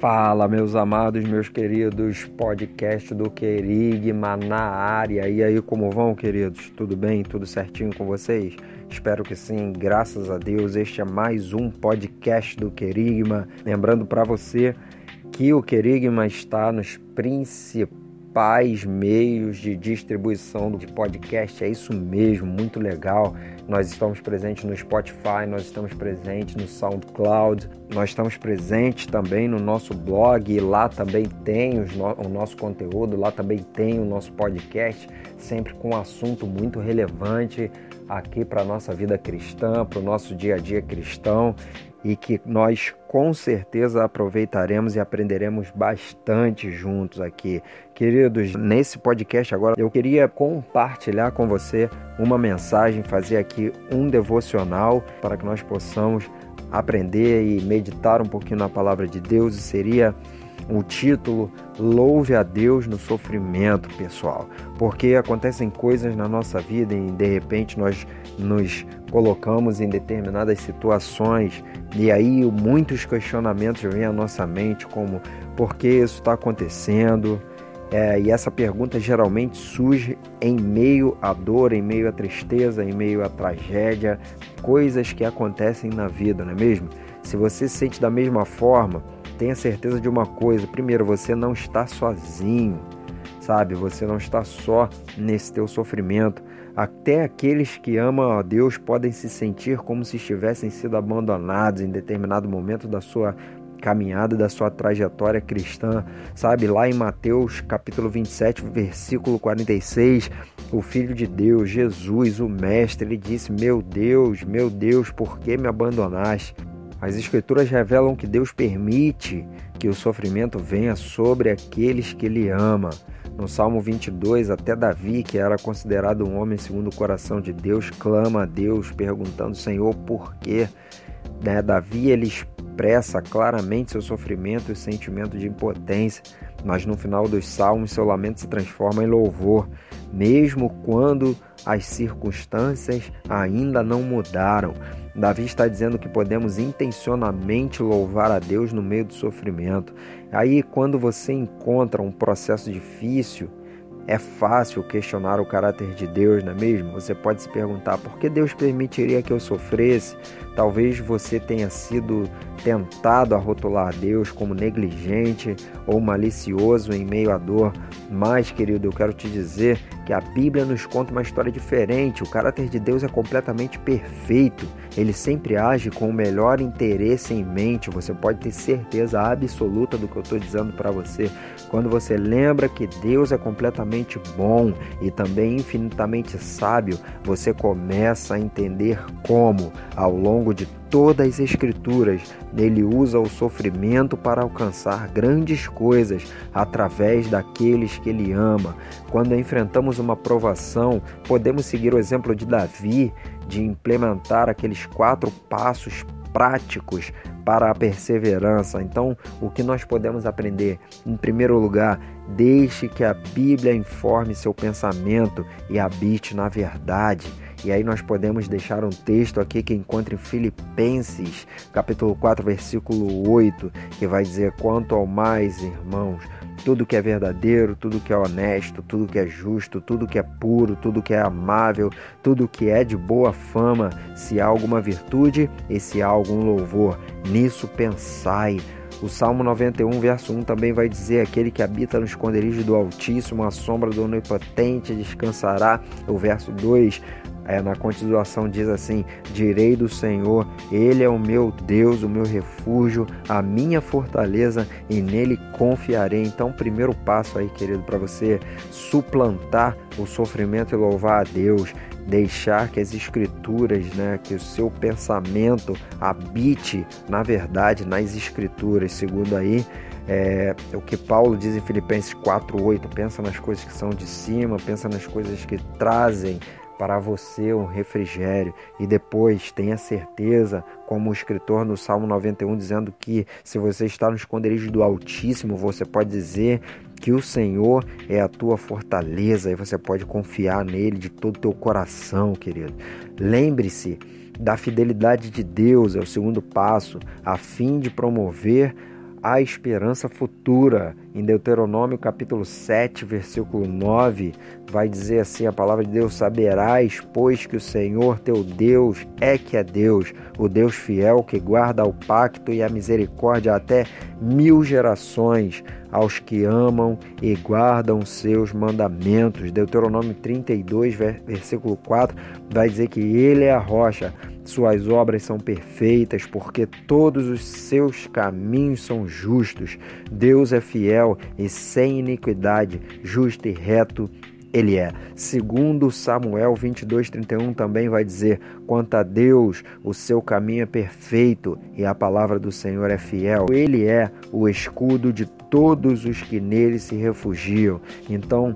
Fala, meus amados, meus queridos, podcast do Querigma na área. E aí, como vão, queridos? Tudo bem? Tudo certinho com vocês? Espero que sim, graças a Deus. Este é mais um podcast do Querigma. Lembrando para você que o Querigma está nos principais meios de distribuição de podcast. É isso mesmo, muito legal. Nós estamos presentes no Spotify, nós estamos presentes no SoundCloud, nós estamos presentes também no nosso blog. Lá também tem o nosso conteúdo, lá também tem o nosso podcast, sempre com um assunto muito relevante aqui para a nossa vida cristã, para o nosso dia a dia cristão e que nós com certeza aproveitaremos e aprenderemos bastante juntos aqui. Queridos, nesse podcast agora eu queria compartilhar com você uma mensagem, fazer aqui um devocional para que nós possamos aprender e meditar um pouquinho na palavra de Deus e seria o título Louve a Deus no sofrimento, pessoal. Porque acontecem coisas na nossa vida e de repente nós nos colocamos em determinadas situações e aí muitos questionamentos vêm à nossa mente, como por que isso está acontecendo? É, e essa pergunta geralmente surge em meio à dor, em meio à tristeza, em meio à tragédia, coisas que acontecem na vida, não é mesmo? Se você se sente da mesma forma, tenha certeza de uma coisa: primeiro, você não está sozinho, sabe? Você não está só nesse teu sofrimento. Até aqueles que amam a Deus podem se sentir como se tivessem sido abandonados em determinado momento da sua caminhada, da sua trajetória cristã. Sabe, lá em Mateus capítulo 27, versículo 46, o Filho de Deus, Jesus, o Mestre, ele disse: Meu Deus, meu Deus, por que me abandonaste? As Escrituras revelam que Deus permite que o sofrimento venha sobre aqueles que Ele ama. No Salmo 22, até Davi, que era considerado um homem segundo o coração de Deus, clama a Deus perguntando: Senhor, por quê? Né? Davi ele expressa claramente seu sofrimento e sentimento de impotência, mas no final dos salmos seu lamento se transforma em louvor, mesmo quando as circunstâncias ainda não mudaram. Davi está dizendo que podemos intencionalmente louvar a Deus no meio do sofrimento. Aí, quando você encontra um processo difícil, é fácil questionar o caráter de Deus, não é mesmo? Você pode se perguntar por que Deus permitiria que eu sofresse? Talvez você tenha sido tentado a rotular Deus como negligente ou malicioso em meio à dor, mas, querido, eu quero te dizer que a Bíblia nos conta uma história diferente. O caráter de Deus é completamente perfeito. Ele sempre age com o melhor interesse em mente. Você pode ter certeza absoluta do que eu estou dizendo para você. Quando você lembra que Deus é completamente bom e também infinitamente sábio, você começa a entender como, ao longo de todas as Escrituras, ele usa o sofrimento para alcançar grandes coisas através daqueles que ele ama. Quando enfrentamos uma provação, podemos seguir o exemplo de Davi de implementar aqueles quatro passos práticos para a perseverança. Então, o que nós podemos aprender? Em primeiro lugar, deixe que a Bíblia informe seu pensamento e habite na verdade. E aí nós podemos deixar um texto aqui que encontra em Filipenses, capítulo 4, versículo 8, que vai dizer: "Quanto ao mais, irmãos, tudo que é verdadeiro, tudo que é honesto, tudo que é justo, tudo que é puro, tudo que é amável, tudo que é de boa fama, se há alguma virtude e se há algum louvor, nisso pensai. O Salmo 91, verso 1 também vai dizer: Aquele que habita no esconderijo do Altíssimo, a sombra do Onipotente descansará. O verso 2 é, na continuação diz assim: Direi do Senhor, Ele é o meu Deus, o meu refúgio, a minha fortaleza, e nele confiarei. Então, primeiro passo aí, querido, para você suplantar o sofrimento e louvar a Deus deixar que as escrituras, né, que o seu pensamento habite na verdade nas escrituras, segundo aí é, o que Paulo diz em Filipenses 4:8, pensa nas coisas que são de cima, pensa nas coisas que trazem para você um refrigério e depois tenha certeza, como o escritor no Salmo 91 dizendo que se você está no esconderijo do Altíssimo, você pode dizer que o Senhor é a tua fortaleza e você pode confiar nele de todo o teu coração, querido. Lembre-se da fidelidade de Deus, é o segundo passo, a fim de promover a esperança futura. Em Deuteronômio capítulo 7, versículo 9, vai dizer assim a palavra de Deus: Saberás, pois, que o Senhor teu Deus é que é Deus, o Deus fiel que guarda o pacto e a misericórdia até mil gerações aos que amam e guardam seus mandamentos. Deuteronômio 32, versículo 4, vai dizer que ele é a rocha, suas obras são perfeitas, porque todos os seus caminhos são justos. Deus é fiel e sem iniquidade, justo e reto ele é. Segundo Samuel 22:31 também vai dizer: "Quanto a Deus, o seu caminho é perfeito e a palavra do Senhor é fiel. Ele é o escudo de todos os que nele se refugiam." Então,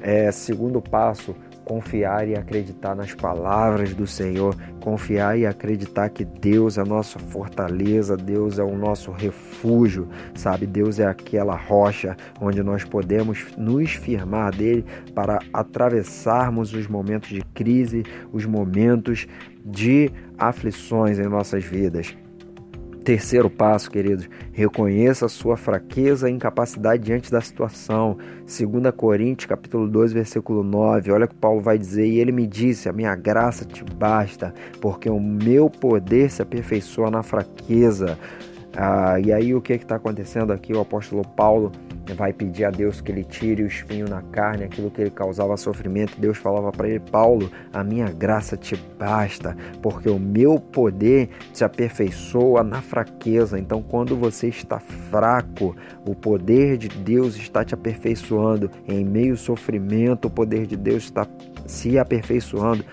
é, segundo passo, confiar e acreditar nas palavras do Senhor, confiar e acreditar que Deus é a nossa fortaleza, Deus é o nosso refúgio, sabe? Deus é aquela rocha onde nós podemos nos firmar dele para atravessarmos os momentos de crise, os momentos de aflições em nossas vidas. Terceiro passo, queridos, reconheça a sua fraqueza e incapacidade diante da situação. 2 Coríntios, capítulo 2, versículo 9. Olha o que Paulo vai dizer, e ele me disse: "A minha graça te basta, porque o meu poder se aperfeiçoa na fraqueza." Ah, e aí o que está acontecendo aqui? O apóstolo Paulo vai pedir a Deus que ele tire o espinho na carne, aquilo que ele causava sofrimento. Deus falava para ele: Paulo, a minha graça te basta, porque o meu poder se aperfeiçoa na fraqueza. Então, quando você está fraco, o poder de Deus está te aperfeiçoando. Em meio ao sofrimento, o poder de Deus está se aperfeiçoando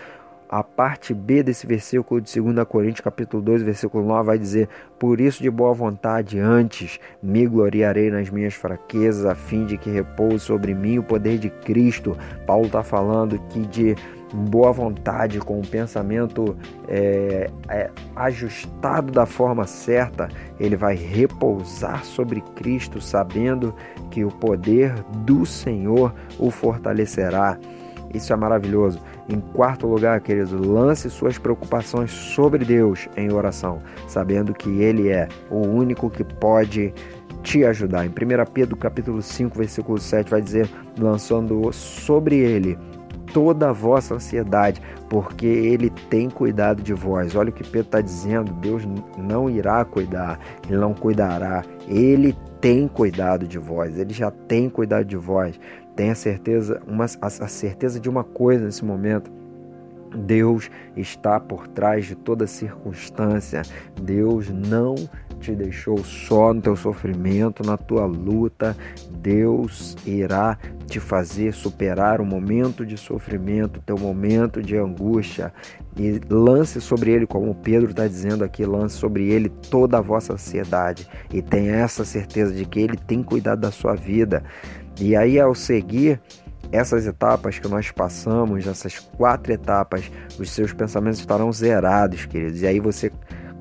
a parte B desse versículo de 2 Coríntios, capítulo 2, versículo 9, vai dizer: Por isso, de boa vontade, antes me gloriarei nas minhas fraquezas, a fim de que repouse sobre mim o poder de Cristo. Paulo está falando que de boa vontade, com o pensamento é, é, ajustado da forma certa, ele vai repousar sobre Cristo, sabendo que o poder do Senhor o fortalecerá. Isso é maravilhoso. Em quarto lugar, queridos, lance suas preocupações sobre Deus em oração, sabendo que Ele é o único que pode te ajudar. Em 1 Pedro capítulo 5, versículo 7, vai dizer, lançando sobre Ele toda a vossa ansiedade, porque Ele tem cuidado de vós. Olha o que Pedro está dizendo: Deus não irá cuidar, Ele não cuidará, Ele tem cuidado de vós, Ele já tem cuidado de vós. Tenha certeza, uma, a, a certeza de uma coisa nesse momento. Deus está por trás de toda circunstância. Deus não te deixou só no teu sofrimento, na tua luta. Deus irá te fazer superar o momento de sofrimento, teu momento de angústia. E lance sobre ele, como Pedro está dizendo aqui, lance sobre ele toda a vossa ansiedade. E tenha essa certeza de que ele tem cuidado da sua vida. E aí, ao seguir essas etapas que nós passamos, essas quatro etapas, os seus pensamentos estarão zerados, queridos. E aí você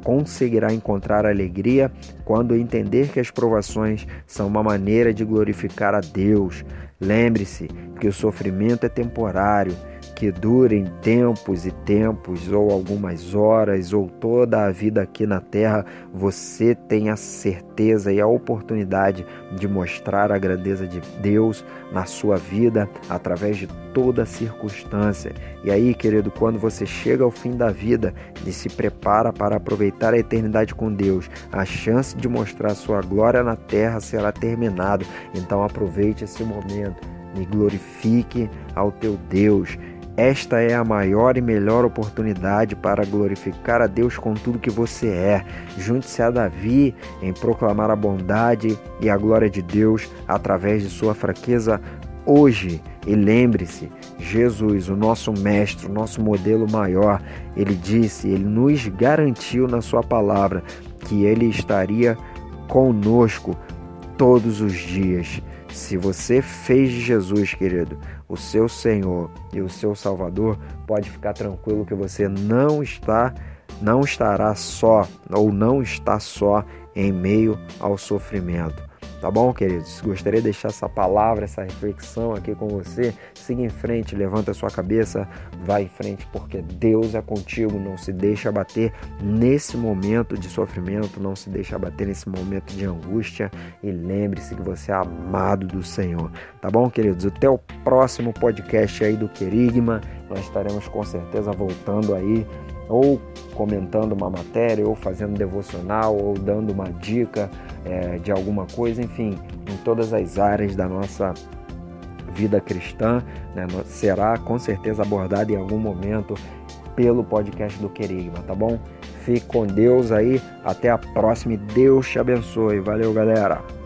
conseguirá encontrar alegria quando entender que as provações são uma maneira de glorificar a Deus. Lembre-se que o sofrimento é temporário que durem tempos e tempos, ou algumas horas, ou toda a vida aqui na terra, você tem a certeza e a oportunidade de mostrar a grandeza de Deus na sua vida através de toda circunstância. E aí, querido, quando você chega ao fim da vida e se prepara para aproveitar a eternidade com Deus, a chance de mostrar sua glória na terra será terminada. Então aproveite esse momento e glorifique ao teu Deus esta é a maior e melhor oportunidade para glorificar a Deus com tudo que você é. Junte-se a Davi em proclamar a bondade e a glória de Deus através de sua fraqueza hoje. E lembre-se, Jesus, o nosso mestre, o nosso modelo maior, ele disse, ele nos garantiu na sua palavra que ele estaria conosco todos os dias. Se você fez de Jesus, querido, o seu Senhor e o seu Salvador, pode ficar tranquilo que você não está, não estará só ou não está só em meio ao sofrimento. Tá bom, queridos? Gostaria de deixar essa palavra, essa reflexão aqui com você. Siga em frente, levanta sua cabeça, vai em frente, porque Deus é contigo. Não se deixa abater nesse momento de sofrimento, não se deixa abater nesse momento de angústia. E lembre-se que você é amado do Senhor. Tá bom, queridos? Até o próximo podcast aí do Querigma. Nós estaremos com certeza voltando aí ou comentando uma matéria, ou fazendo devocional, ou dando uma dica é, de alguma coisa, enfim, em todas as áreas da nossa vida cristã, né, será com certeza abordada em algum momento pelo podcast do Querigma, tá bom? Fique com Deus aí, até a próxima e Deus te abençoe. Valeu, galera!